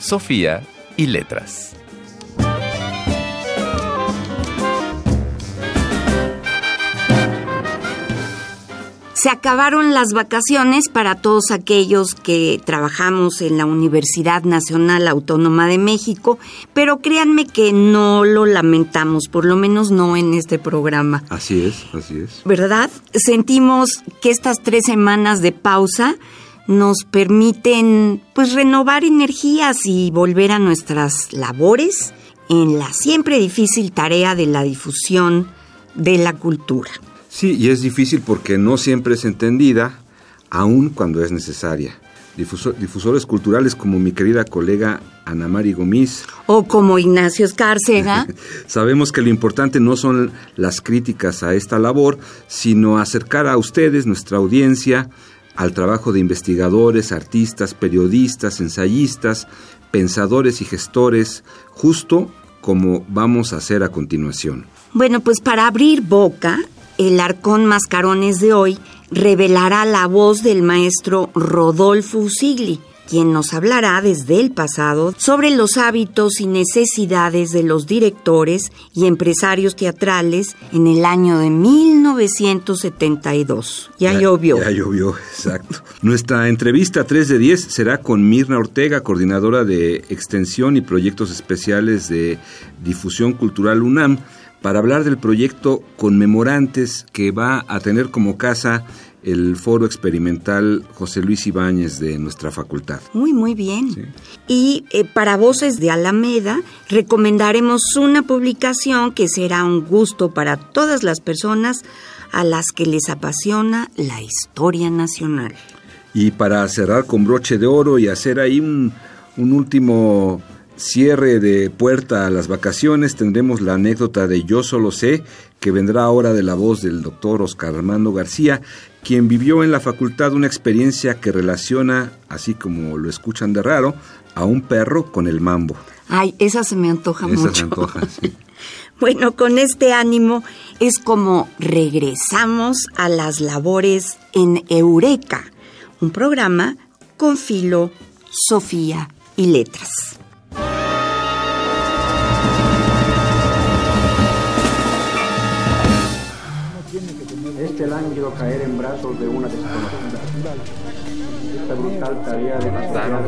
Sofía y letras. Se acabaron las vacaciones para todos aquellos que trabajamos en la Universidad Nacional Autónoma de México, pero créanme que no lo lamentamos, por lo menos no en este programa. Así es, así es. ¿Verdad? Sentimos que estas tres semanas de pausa nos permiten pues renovar energías y volver a nuestras labores en la siempre difícil tarea de la difusión de la cultura. Sí, y es difícil porque no siempre es entendida, aun cuando es necesaria. difusores culturales como mi querida colega Ana Mari Gomis. O como Ignacio Escárcega. Sabemos que lo importante no son las críticas a esta labor, sino acercar a ustedes, nuestra audiencia, al trabajo de investigadores, artistas, periodistas, ensayistas, pensadores y gestores, justo como vamos a hacer a continuación. Bueno, pues para abrir boca, el Arcón Mascarones de hoy revelará la voz del maestro Rodolfo Usigli, quien nos hablará desde el pasado sobre los hábitos y necesidades de los directores y empresarios teatrales en el año de 1972. Ya, llovió. Ya llovió, exacto. Nuestra entrevista 3 de 10 será con Mirna Ortega, coordinadora de Extensión y Proyectos Especiales de Difusión Cultural UNAM para hablar del proyecto Conmemorantes que va a tener como casa el foro experimental José Luis Ibáñez de nuestra facultad. Muy, muy bien. Y eh, para Voces de Alameda recomendaremos una publicación que será un gusto para todas las personas a las que les apasiona la historia nacional. Y para cerrar con broche de oro y hacer ahí un, un último cierre de puerta a las vacaciones tendremos la anécdota de Yo solo sé, que vendrá ahora de la voz del doctor Oscar Armando García, quien vivió en la facultad una experiencia que relaciona, así como lo escuchan de raro, a un perro con el mambo. Ay, esa se me antoja mucho. Esa se antoja, sí. bueno, con este ánimo es como regresamos a las labores en Eureka, un programa con filo, Sofía y letras. El ángulo caer en brazos de una desconocida. Esta brutal tarea de pasar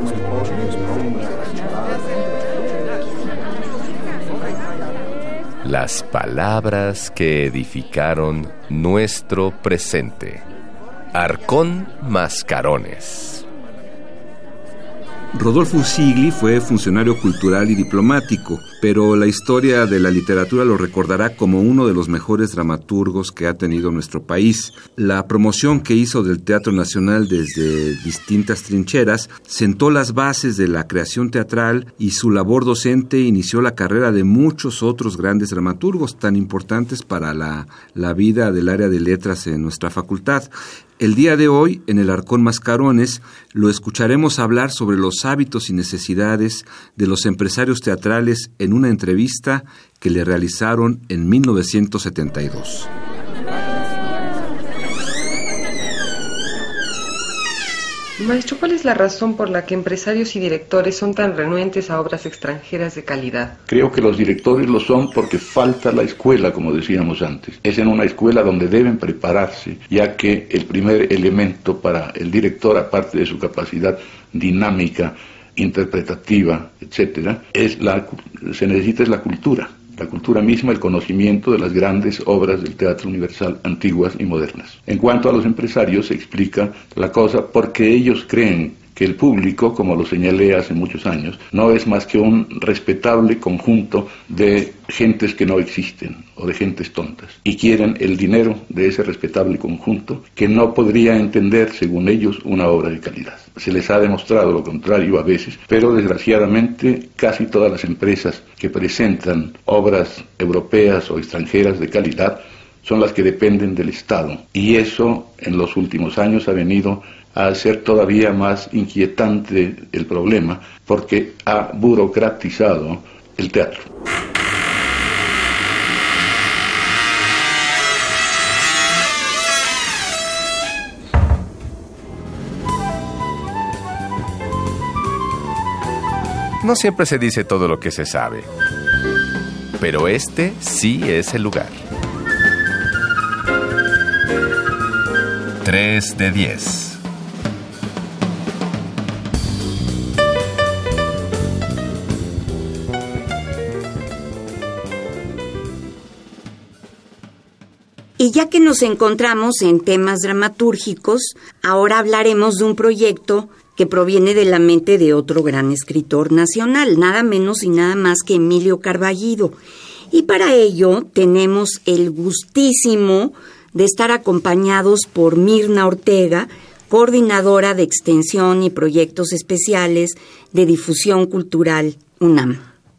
Las palabras que edificaron nuestro presente. Arcón Mascarones. Rodolfo Sigli fue funcionario cultural y diplomático, pero la historia de la literatura lo recordará como uno de los mejores dramaturgos que ha tenido nuestro país. La promoción que hizo del Teatro Nacional desde distintas trincheras sentó las bases de la creación teatral y su labor docente inició la carrera de muchos otros grandes dramaturgos tan importantes para la, la vida del área de letras en nuestra facultad. El día de hoy, en el Arcón Mascarones, lo escucharemos hablar sobre los hábitos y necesidades de los empresarios teatrales en una entrevista que le realizaron en 1972. Maestro, ¿cuál es la razón por la que empresarios y directores son tan renuentes a obras extranjeras de calidad? Creo que los directores lo son porque falta la escuela, como decíamos antes. Es en una escuela donde deben prepararse, ya que el primer elemento para el director, aparte de su capacidad dinámica, interpretativa, etcétera, es la, se necesita es la cultura la cultura misma, el conocimiento de las grandes obras del teatro universal antiguas y modernas. En cuanto a los empresarios, se explica la cosa porque ellos creen el público, como lo señalé hace muchos años, no es más que un respetable conjunto de gentes que no existen o de gentes tontas y quieren el dinero de ese respetable conjunto que no podría entender, según ellos, una obra de calidad. Se les ha demostrado lo contrario a veces, pero desgraciadamente casi todas las empresas que presentan obras europeas o extranjeras de calidad son las que dependen del Estado. Y eso en los últimos años ha venido a hacer todavía más inquietante el problema porque ha burocratizado el teatro. No siempre se dice todo lo que se sabe, pero este sí es el lugar. 3 de 10. Y ya que nos encontramos en temas dramatúrgicos, ahora hablaremos de un proyecto que proviene de la mente de otro gran escritor nacional, nada menos y nada más que Emilio Carballido. Y para ello tenemos el gustísimo de estar acompañados por Mirna Ortega, coordinadora de extensión y proyectos especiales de difusión cultural UNAM.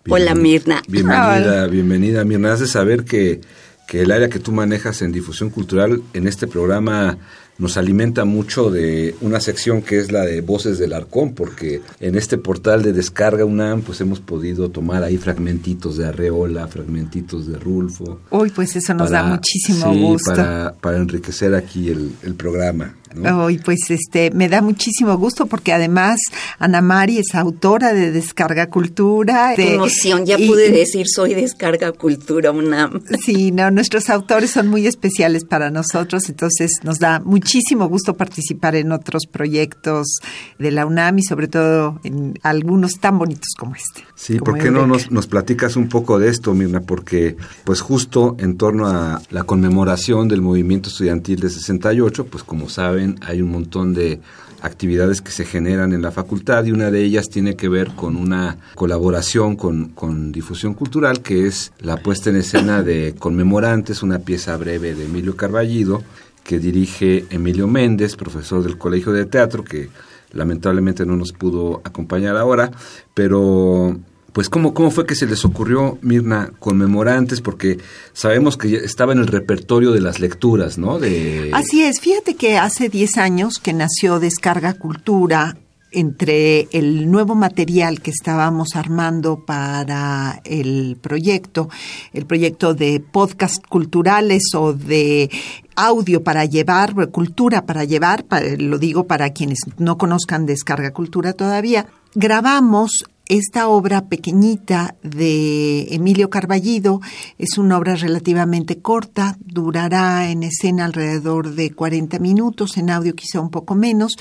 Hola Mirna. Bienvenida, bienvenida Mirna. Has de saber que que el área que tú manejas en difusión cultural en este programa nos alimenta mucho de una sección que es la de Voces del Arcón, porque en este portal de descarga UNAM pues hemos podido tomar ahí fragmentitos de Arreola, fragmentitos de Rulfo. Uy, pues eso nos da muchísimo gusto. Para, para enriquecer aquí el, el programa. Hoy, pues este, me da muchísimo gusto porque además Ana Mari es autora de Descarga Cultura. De, emoción, ya pude decir soy Descarga Cultura UNAM. Sí, no, nuestros autores son muy especiales para nosotros, entonces nos da muchísimo gusto participar en otros proyectos de la UNAM y sobre todo en algunos tan bonitos como este. Sí, ¿por qué no nos, nos platicas un poco de esto, Mirna? Porque pues justo en torno a la conmemoración del movimiento estudiantil de 68, pues como saben, hay un montón de actividades que se generan en la facultad y una de ellas tiene que ver con una colaboración con, con, difusión cultural que es la puesta en escena de Conmemorantes, una pieza breve de Emilio Carballido que dirige Emilio Méndez, profesor del Colegio de Teatro, que lamentablemente no nos pudo acompañar ahora, pero pues ¿cómo, cómo fue que se les ocurrió, Mirna, conmemorantes, porque sabemos que estaba en el repertorio de las lecturas, ¿no? De... Así es, fíjate que hace 10 años que nació Descarga Cultura, entre el nuevo material que estábamos armando para el proyecto, el proyecto de podcast culturales o de audio para llevar, cultura para llevar, lo digo para quienes no conozcan Descarga Cultura todavía, grabamos esta obra pequeñita de Emilio Carballido es una obra relativamente corta, durará en escena alrededor de 40 minutos, en audio quizá un poco menos,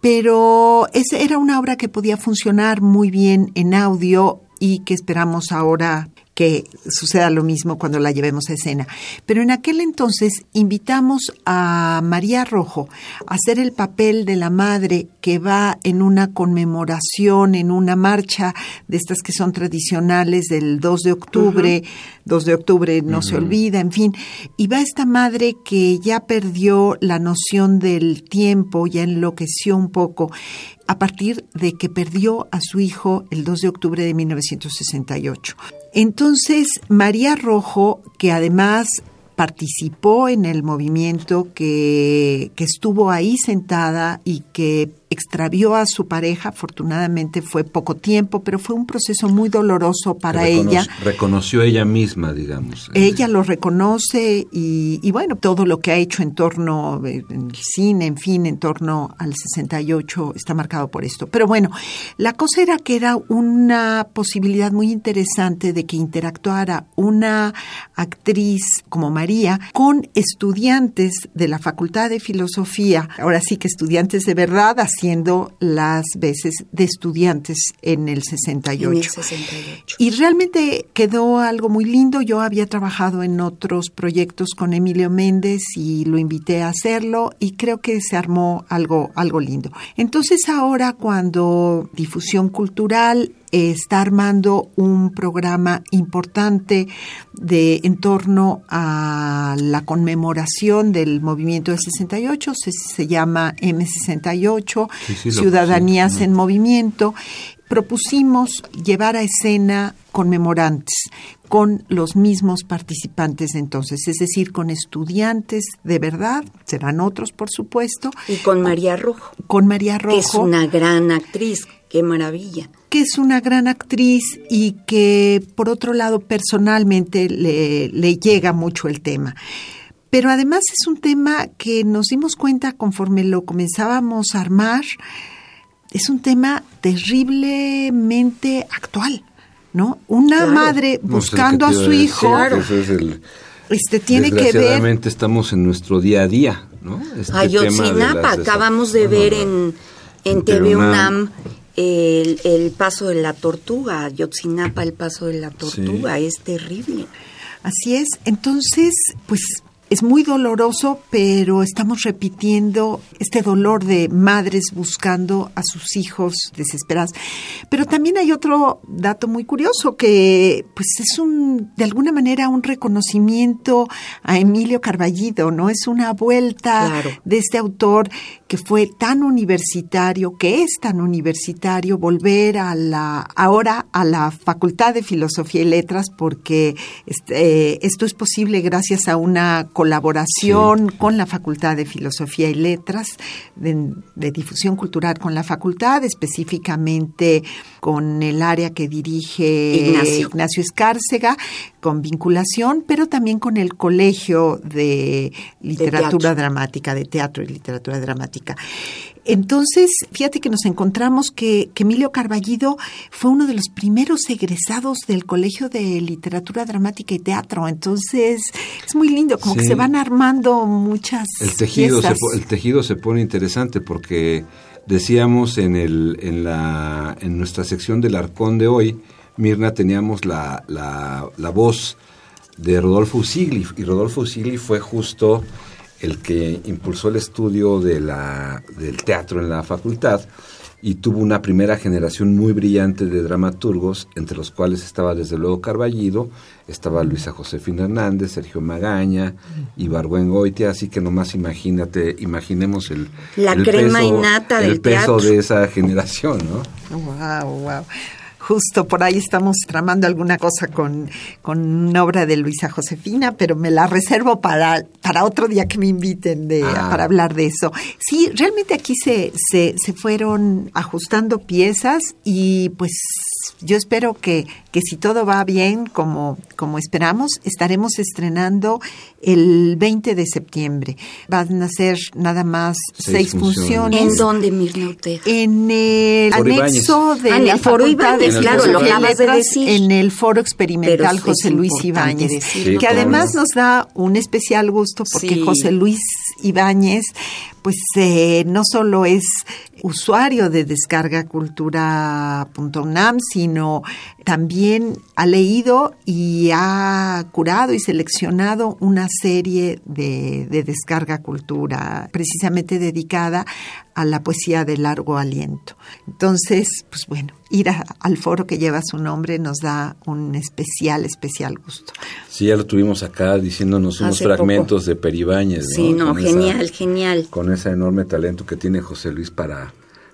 pero era una obra que podía funcionar muy bien en audio y que esperamos ahora que suceda lo mismo cuando la llevemos a escena. Pero en aquel entonces invitamos a María Rojo a hacer el papel de la madre que va en una conmemoración, en una marcha de estas que son tradicionales del 2 de octubre, 2 de octubre no se olvida, en fin, y va esta madre que ya perdió la noción del tiempo, ya enloqueció un poco a partir de que perdió a su hijo el 2 de octubre de 1968. Entonces, María Rojo, que además participó en el movimiento, que, estuvo ahí sentada y que extravió a su pareja, afortunadamente fue poco tiempo, pero fue un proceso muy doloroso para ella. Reconoció ella misma, digamos. Ella lo reconoce y, bueno, todo lo que ha hecho en torno, eh, en el cine, en fin, en torno al 68 está marcado por esto. Pero bueno, la cosa era que era una posibilidad muy interesante de que interactuara una actriz como María con estudiantes de la Facultad de Filosofía, ahora sí que estudiantes de verdad, así haciendo las veces de estudiantes en el 68. En el 68. Y realmente quedó algo muy lindo. Yo había trabajado en otros proyectos con Emilio Méndez y lo invité a hacerlo y creo que se armó algo, algo lindo. Entonces ahora cuando Difusión Cultural está armando un programa importante de en torno a la conmemoración del movimiento del 68, se, se llama M68, Sí, sí, lo- Ciudadanías sí. en Movimiento. Propusimos llevar a escena conmemorantes con los mismos participantes de entonces, es decir, con estudiantes de verdad, serán otros por supuesto, Y con María Rojo, con María Rojo, que es una gran actriz. Qué maravilla. que es una gran actriz y que por otro lado personalmente le, le llega mucho el tema. Pero además es un tema que nos dimos cuenta conforme lo comenzábamos a armar, es un tema terriblemente actual, ¿no? Una Claro. madre No, es el buscando a su hijo, que ese es el- este tiene que ver Desgraciadamente estamos en nuestro día a día, ¿no? Este tema de Ayotzinapa, las desa- acabamos de ver no. en, en En TV TV UNAM el, el paso de la tortuga, Ayotzinapa, el paso de la tortuga, es terrible. Así es. Entonces, pues es muy doloroso, pero estamos repitiendo este dolor de madres buscando a sus hijos desesperados. Pero también hay otro dato muy curioso que pues es un de alguna manera un reconocimiento a Emilio Carballido, ¿no? Es una vuelta Claro. de este autor que fue tan universitario, que es tan universitario, volver a la, ahora a la Facultad de Filosofía y Letras, porque este, eh, esto es posible gracias a una colaboración con la Facultad de Filosofía y Letras, de, de difusión cultural con la facultad, específicamente con el área que dirige Ignacio. Ignacio Escárcega, con vinculación, pero también con el Colegio de Literatura. Dramática, de Teatro y Literatura Dramática. Entonces, fíjate que nos encontramos que, que Emilio Carballido fue uno de los primeros egresados del Colegio de Literatura Dramática y Teatro. Entonces, es muy lindo, como que se van armando muchas El tejido, se, el tejido se pone interesante porque decíamos en, el, en, la, en nuestra sección del Arcón de hoy, Mirna, teníamos la, la, la voz de Rodolfo Usigli y Rodolfo Usigli fue justo el que impulsó el estudio de la, del teatro en la facultad y tuvo una primera generación muy brillante de dramaturgos, entre los cuales estaba desde luego Carballido, estaba Luisa Josefina Hernández, Sergio Magaña, Ibargüen Goitia, así que nomás imagínate, imaginemos el, La el crema peso, innata el del peso teatro. de esa generación, ¿no? Wow, wow. Justo por ahí estamos tramando alguna cosa con, con una obra de Luisa Josefina, pero me la reservo para, para otro día que me inviten de, Ah. para hablar de eso. Sí, realmente aquí se, se, se fueron ajustando piezas y pues yo espero que, que si todo va bien como, como esperamos, estaremos estrenando el 20 de septiembre. Van a ser nada más Seis seis, funciones. ¿En dónde, Mirna Ortega? En el Foro anexo de Ah, en la el Foro Facultad de claro, lo acabas de decir. en el Foro Experimental Pero José Luis Ibáñez. Sí, que claro. además nos da un especial gusto porque Sí. José Luis Ibáñez, pues no solo es usuario de descargacultura.unam, sino también ha leído y ha curado y seleccionado una serie de, de descarga cultura precisamente dedicada a la poesía de largo aliento. Entonces, pues bueno, ir a- al foro que lleva su nombre nos da un especial, especial gusto. Sí, ya lo tuvimos acá diciéndonos unos Hace fragmentos de Peribáñez. Sí, no, Con esa- genial, genial. con ese enorme talento que tiene José Luis para,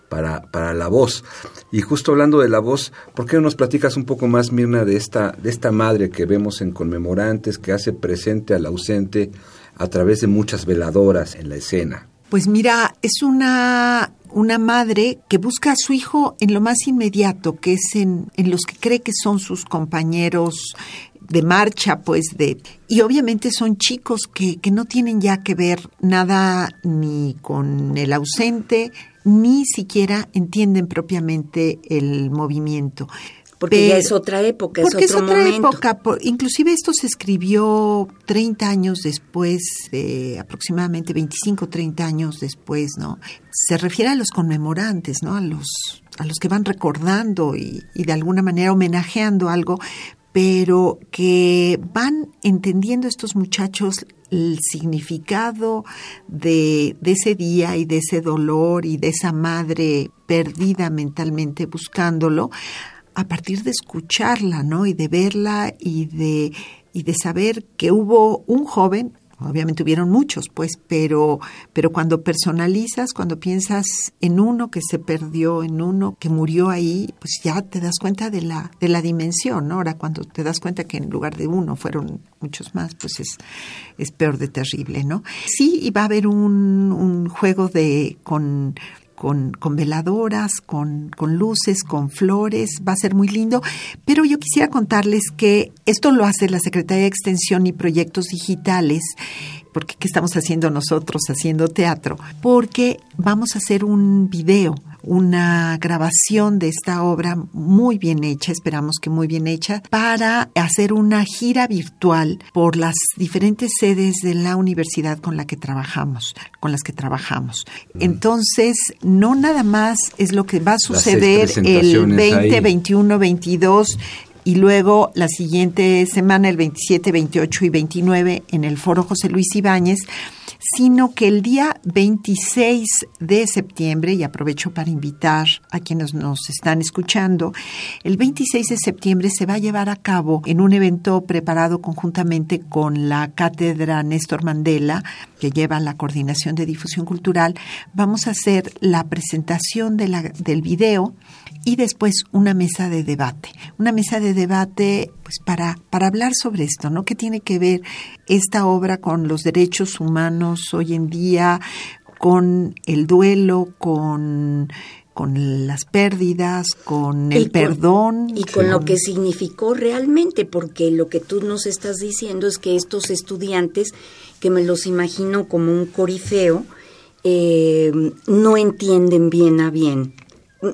para, para la voz. Y justo hablando de la voz, ¿por qué no nos platicas un poco más, Mirna, de esta, de esta madre que vemos en conmemorantes, que hace presente al ausente a través de muchas veladoras en la escena? Pues mira, es una, una madre que busca a su hijo en lo más inmediato, que es en, en los que cree que son sus compañeros de marcha, pues de... Y obviamente son chicos que, que no tienen ya que ver nada ni con el ausente, ni siquiera entienden propiamente el movimiento. Porque ya es otra época, es porque otro es otra momento. época. inclusive esto se escribió 30 años después, de aproximadamente 25, 30 años después, ¿no? Se refiere a los conmemorantes, ¿no? A los, a los que van recordando y, y de alguna manera homenajeando algo, pero que van entendiendo estos muchachos el significado de, de, ese día y de ese dolor y de esa madre perdida mentalmente buscándolo a partir de escucharla, ¿no? Y de verla y de, y de saber que hubo un joven, obviamente hubieron muchos, pues, pero, pero cuando personalizas, cuando piensas en uno que se perdió, en uno que murió ahí, pues ya te das cuenta de la, de la dimensión, ¿no? Ahora cuando te das cuenta que en lugar de uno fueron muchos más, pues es, es peor de terrible, ¿no? Sí, y va a haber un, un juego de, con, con, con, veladoras, con, con, luces, con flores, va a ser muy lindo. Pero yo quisiera contarles que esto lo hace la Secretaría de Extensión y Proyectos Digitales, porque ¿qué estamos haciendo nosotros haciendo teatro? Porque vamos a hacer un video, una grabación de esta obra muy bien hecha, esperamos que muy bien hecha, para hacer una gira virtual por las diferentes sedes de la universidad con la que trabajamos, con las que trabajamos. Entonces, no nada más es lo que va a suceder el 20, ahí. 21, 22 y luego la siguiente semana, el 27, 28 y 29, en el Foro José Luis Ibáñez, sino que el día 26 de septiembre, y aprovecho para invitar a quienes nos están escuchando, el 26 de septiembre se va a llevar a cabo en un evento preparado conjuntamente con la Cátedra Néstor Mandela, que lleva la coordinación de difusión cultural, vamos a hacer la presentación de la, del video y después una mesa de debate. Una mesa de debate pues para, para hablar sobre esto, ¿no? ¿Qué tiene que ver esta obra con los derechos humanos hoy en día, con el duelo, con con las pérdidas, con el y con, perdón. Y con lo que significó realmente, porque lo que tú nos estás diciendo es que estos estudiantes, que me los imagino como un corifeo, eh, no entienden bien a bien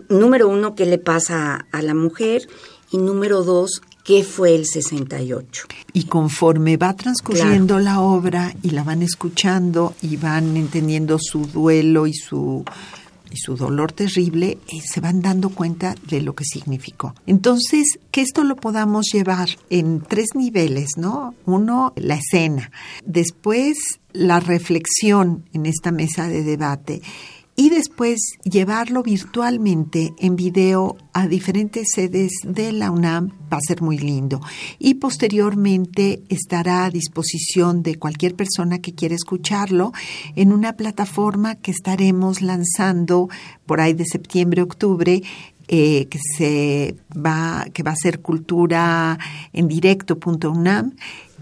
número uno, qué le pasa a, a la mujer y número dos, qué fue el 68. Y conforme va transcurriendo claro. la obra y la van escuchando y van entendiendo su duelo y su y su dolor terrible, eh, se van dando cuenta de lo que significó. Entonces, que esto lo podamos llevar en tres niveles, ¿no? Uno, la escena. Después, la reflexión en esta mesa de debate y después llevarlo virtualmente en video a diferentes sedes de la UNAM va a ser muy lindo. Y posteriormente estará a disposición de cualquier persona que quiera escucharlo en una plataforma que estaremos lanzando por ahí de septiembre, octubre, eh, que se va, que va a ser cultura en directo.unam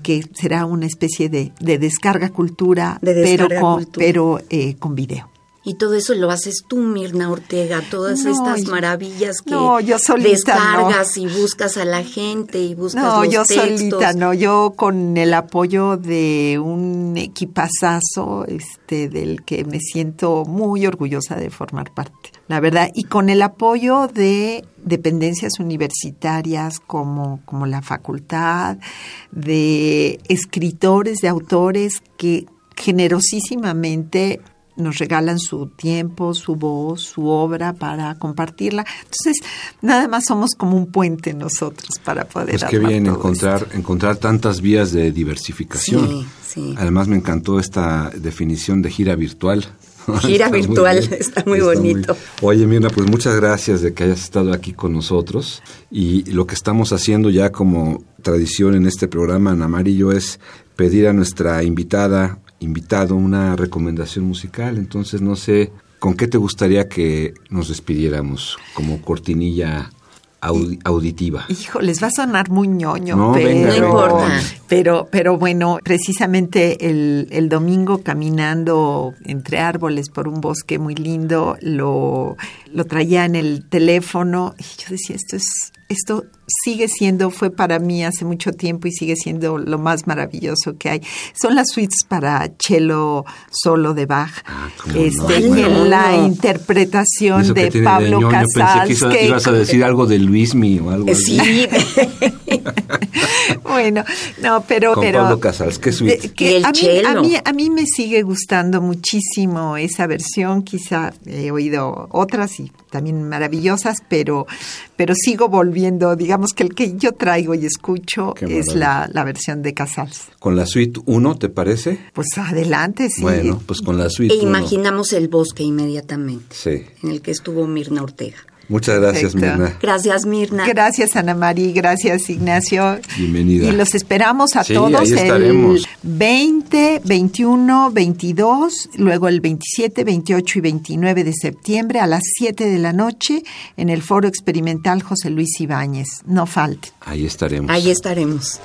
que será una especie de, de descarga cultura, de descarga pero con, cultura. pero eh, con video. Y todo eso lo haces tú, Mirna Ortega, todas no, estas maravillas que no, yo solita, descargas no. y buscas a la gente y buscas no, los yo textos. solita, no, yo con el apoyo de un equipazazo este, del que me siento muy orgullosa de formar parte, la verdad, y con el apoyo de dependencias universitarias como, como la facultad, de escritores, de autores que generosísimamente nos regalan su tiempo, su voz, su obra para compartirla. Entonces, nada más somos como un puente nosotros para poder Pues qué bien encontrar, esto. encontrar tantas vías de diversificación. Sí, sí. Además me encantó esta definición de gira virtual. Gira está virtual, muy está muy está bonito. Muy... Oye, Mirna, pues muchas gracias de que hayas estado aquí con nosotros. Y lo que estamos haciendo ya como tradición en este programa, y yo, es pedir a nuestra invitada invitado una recomendación musical, entonces no sé con qué te gustaría que nos despidiéramos como cortinilla audi auditiva. Hijo, les va a sonar muy ñoño, no, pero, venga, no importa. Pero, pero bueno, precisamente el, el, domingo caminando entre árboles por un bosque muy lindo, lo, lo traía en el teléfono y yo decía, esto es, esto sigue siendo, fue para mí hace mucho tiempo y sigue siendo lo más maravilloso que hay. Son las suites para cello solo de Bach. Ah, este, la interpretación de Pablo Casals. Yo pensé que, ibas a decir algo de Luismi o algo así. Sí. bueno, no, pero... Con pero Pablo Casals, qué suite. y el a, mí, a, mí, a mí me sigue gustando muchísimo esa versión, quizá he oído otras y también maravillosas, pero, pero sigo volviendo, digamos que el que yo traigo y escucho es la, la versión de Casals. Con la suite 1, ¿te parece? Pues adelante, sí. Bueno, pues con la suite E 1. imaginamos el bosque inmediatamente, Sí. en el que estuvo Mirna Ortega. Muchas gracias, Perfecto. Mirna. Gracias, Mirna. Gracias, Ana María, gracias, Ignacio. Bienvenida. Y los esperamos a Sí, todos ahí el estaremos. 20, 21, 22, luego el 27, 28 y 29 de septiembre a las 7 de la noche en el Foro Experimental José Luis Ibáñez. No falten. Ahí estaremos. Ahí estaremos.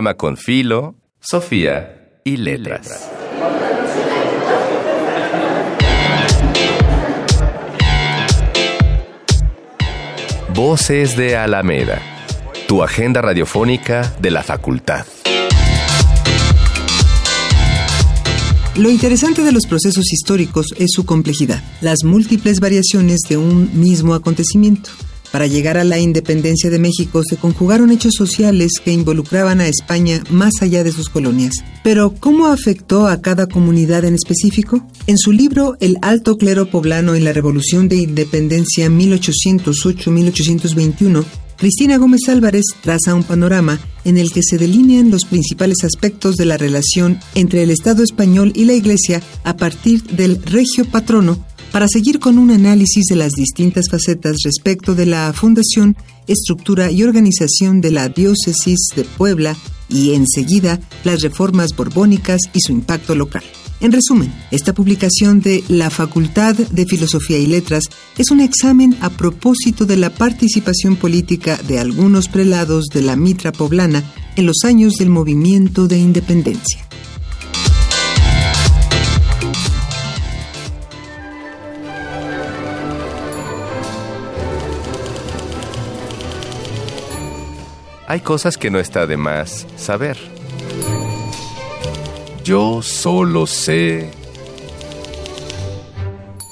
Programa con filo, Sofía y letras. Voces de Alameda, tu agenda radiofónica de la facultad. Lo interesante de los procesos históricos es su complejidad, las múltiples variaciones de un mismo acontecimiento. Para llegar a la independencia de México se conjugaron hechos sociales que involucraban a España más allá de sus colonias. Pero, ¿cómo afectó a cada comunidad en específico? En su libro El alto clero poblano en la Revolución de Independencia 1808-1821, Cristina Gómez Álvarez traza un panorama en el que se delinean los principales aspectos de la relación entre el Estado español y la Iglesia a partir del regio patrono para seguir con un análisis de las distintas facetas respecto de la fundación, estructura y organización de la diócesis de Puebla y enseguida las reformas borbónicas y su impacto local. En resumen, esta publicación de la Facultad de Filosofía y Letras es un examen a propósito de la participación política de algunos prelados de la Mitra poblana en los años del movimiento de independencia. Hay cosas que no está de más saber. Yo solo sé...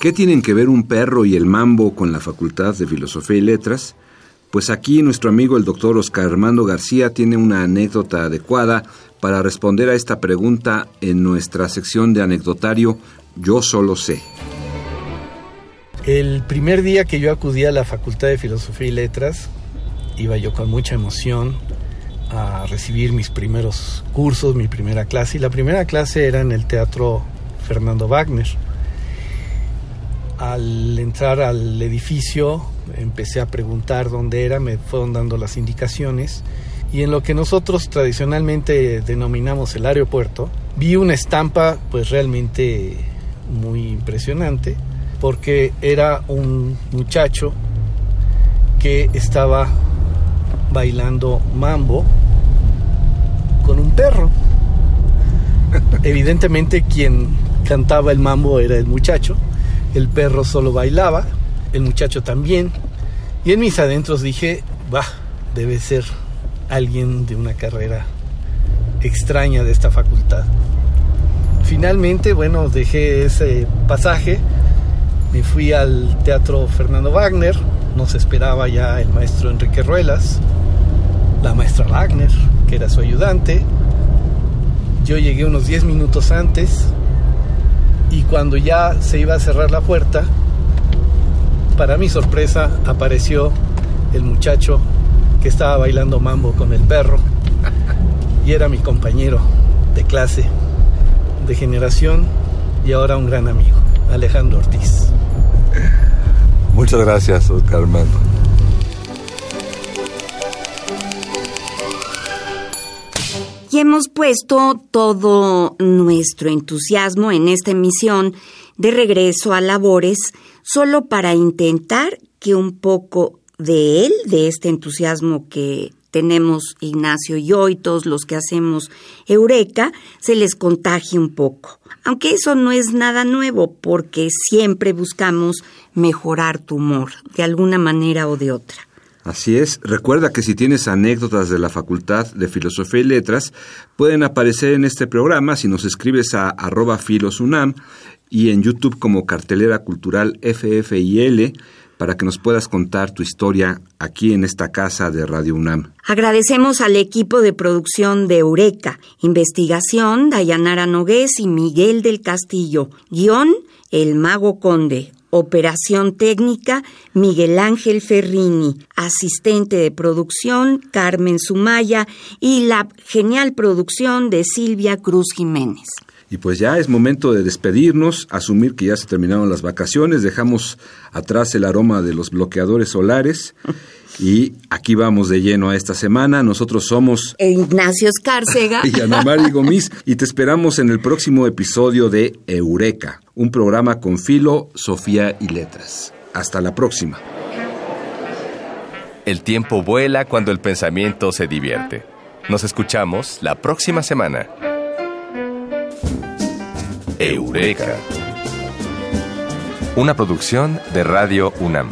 ¿Qué tienen que ver un perro y el mambo con la Facultad de Filosofía y Letras? Pues aquí nuestro amigo el doctor Oscar Armando García tiene una anécdota adecuada para responder a esta pregunta en nuestra sección de anecdotario Yo solo sé. El primer día que yo acudí a la Facultad de Filosofía y Letras, iba yo con mucha emoción a recibir mis primeros cursos, mi primera clase, y la primera clase era en el Teatro Fernando Wagner. Al entrar al edificio empecé a preguntar dónde era, me fueron dando las indicaciones y en lo que nosotros tradicionalmente denominamos el aeropuerto, vi una estampa pues realmente muy impresionante porque era un muchacho que estaba bailando mambo con un perro. Evidentemente quien cantaba el mambo era el muchacho el perro solo bailaba, el muchacho también, y en mis adentros dije, va, debe ser alguien de una carrera extraña de esta facultad. Finalmente, bueno, dejé ese pasaje, me fui al Teatro Fernando Wagner, nos esperaba ya el maestro Enrique Ruelas, la maestra Wagner, que era su ayudante. Yo llegué unos 10 minutos antes, y cuando ya se iba a cerrar la puerta, para mi sorpresa apareció el muchacho que estaba bailando mambo con el perro y era mi compañero de clase, de generación y ahora un gran amigo, Alejandro Ortiz. Muchas gracias, Oscar Armando. Y hemos puesto todo nuestro entusiasmo en esta emisión de regreso a labores solo para intentar que un poco de él, de este entusiasmo que tenemos Ignacio y yo y todos los que hacemos Eureka, se les contagie un poco. Aunque eso no es nada nuevo porque siempre buscamos mejorar tu humor de alguna manera o de otra. Así es. Recuerda que si tienes anécdotas de la Facultad de Filosofía y Letras, pueden aparecer en este programa si nos escribes a arroba filosunam y en YouTube como cartelera cultural FFIL para que nos puedas contar tu historia aquí en esta casa de Radio UNAM. Agradecemos al equipo de producción de Eureka, investigación Dayanara Nogués y Miguel del Castillo, guion El Mago Conde, Operación técnica, Miguel Ángel Ferrini. Asistente de producción, Carmen Sumaya. Y la genial producción de Silvia Cruz Jiménez. Y pues ya es momento de despedirnos, asumir que ya se terminaron las vacaciones, dejamos atrás el aroma de los bloqueadores solares y aquí vamos de lleno a esta semana. Nosotros somos Ignacio Escárcega y Ana María Gomis y te esperamos en el próximo episodio de Eureka, un programa con filo, Sofía y letras. Hasta la próxima. El tiempo vuela cuando el pensamiento se divierte. Nos escuchamos la próxima semana. Eureka. Una producción de Radio UNAM.